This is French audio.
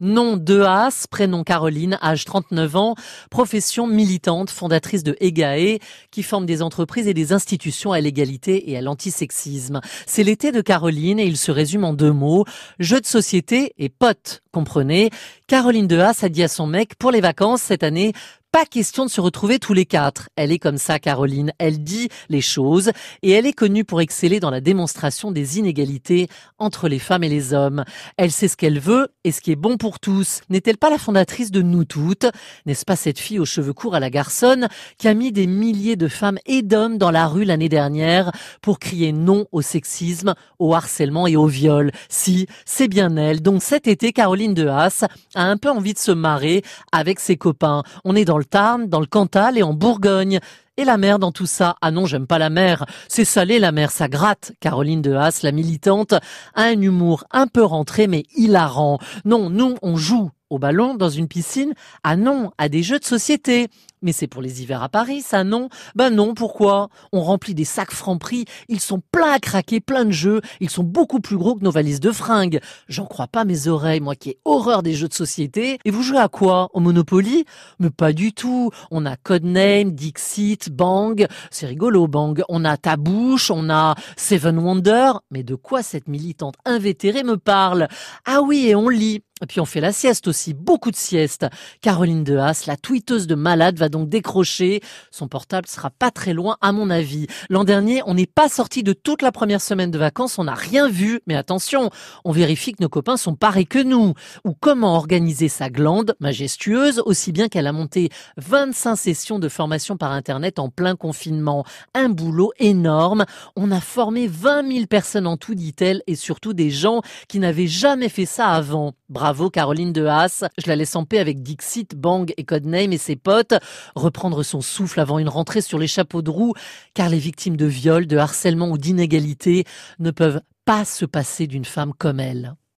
Nom de Haas, prénom Caroline, âge 39 ans, profession militante, fondatrice de EGAE, qui forme des entreprises et des institutions à l'égalité et à l'antisexisme. C'est l'été de Caroline et il se résume en deux mots, jeu de société et pote. Comprenez, Caroline de Haas a dit à son mec, pour les vacances cette année, pas question de se retrouver tous les quatre. Elle est comme ça, Caroline. Elle dit les choses et elle est connue pour exceller dans la démonstration des inégalités entre les femmes et les hommes. Elle sait ce qu'elle veut et ce qui est bon pour tous. N'est-elle pas la fondatrice de Nous Toutes? N'est-ce pas cette fille aux cheveux courts à la garçonne qui a mis des milliers de femmes et d'hommes dans la rue l'année dernière pour crier non au sexisme, au harcèlement et au viol? Si, c'est bien elle. Donc cet été, Caroline de Haas a un peu envie de se marrer avec ses copains. On est dans dans le Tarn, dans le Cantal et en Bourgogne. Et la mer dans tout ça? Ah non, j'aime pas la mer. C'est salé la mer, ça gratte. Caroline de Haas, la militante, a un humour un peu rentré mais hilarant. Non, nous, on joue au ballon dans une piscine Ah non, à des jeux de société. Mais c'est pour les hivers à Paris, ça non? Ben non, pourquoi? On remplit des sacs francs prix, ils sont pleins à craquer, plein de jeux, ils sont beaucoup plus gros que nos valises de fringues. J'en crois pas mes oreilles, moi qui ai horreur des jeux de société. Et vous jouez à quoi? Au Monopoly? Mais pas du tout. On a Codename, Dixit, Bang, c'est rigolo Bang. On a Tabouche, on a Seven Wonder. Mais de quoi cette militante invétérée me parle? Ah oui, et on lit. Et puis on fait la sieste aussi, beaucoup de sieste. Caroline de Haas, la tweeteuse de malade, va donc décrocher. Son portable sera pas très loin à mon avis. L'an dernier, on n'est pas sorti de toute la première semaine de vacances, on n'a rien vu. Mais attention, on vérifie que nos copains sont pareils que nous. Ou comment organiser sa glande majestueuse, aussi bien qu'elle a monté 25 sessions de formation par Internet en plein confinement. Un boulot énorme. On a formé 20 000 personnes en tout, dit-elle, et surtout des gens qui n'avaient jamais fait ça avant. Caroline de Haas. Je la laisse en paix avec Dixit, Bang et Codename et ses potes. Reprendre son souffle avant une rentrée sur les chapeaux de roue, car les victimes de viol, de harcèlement ou d'inégalité ne peuvent pas se passer d'une femme comme elle.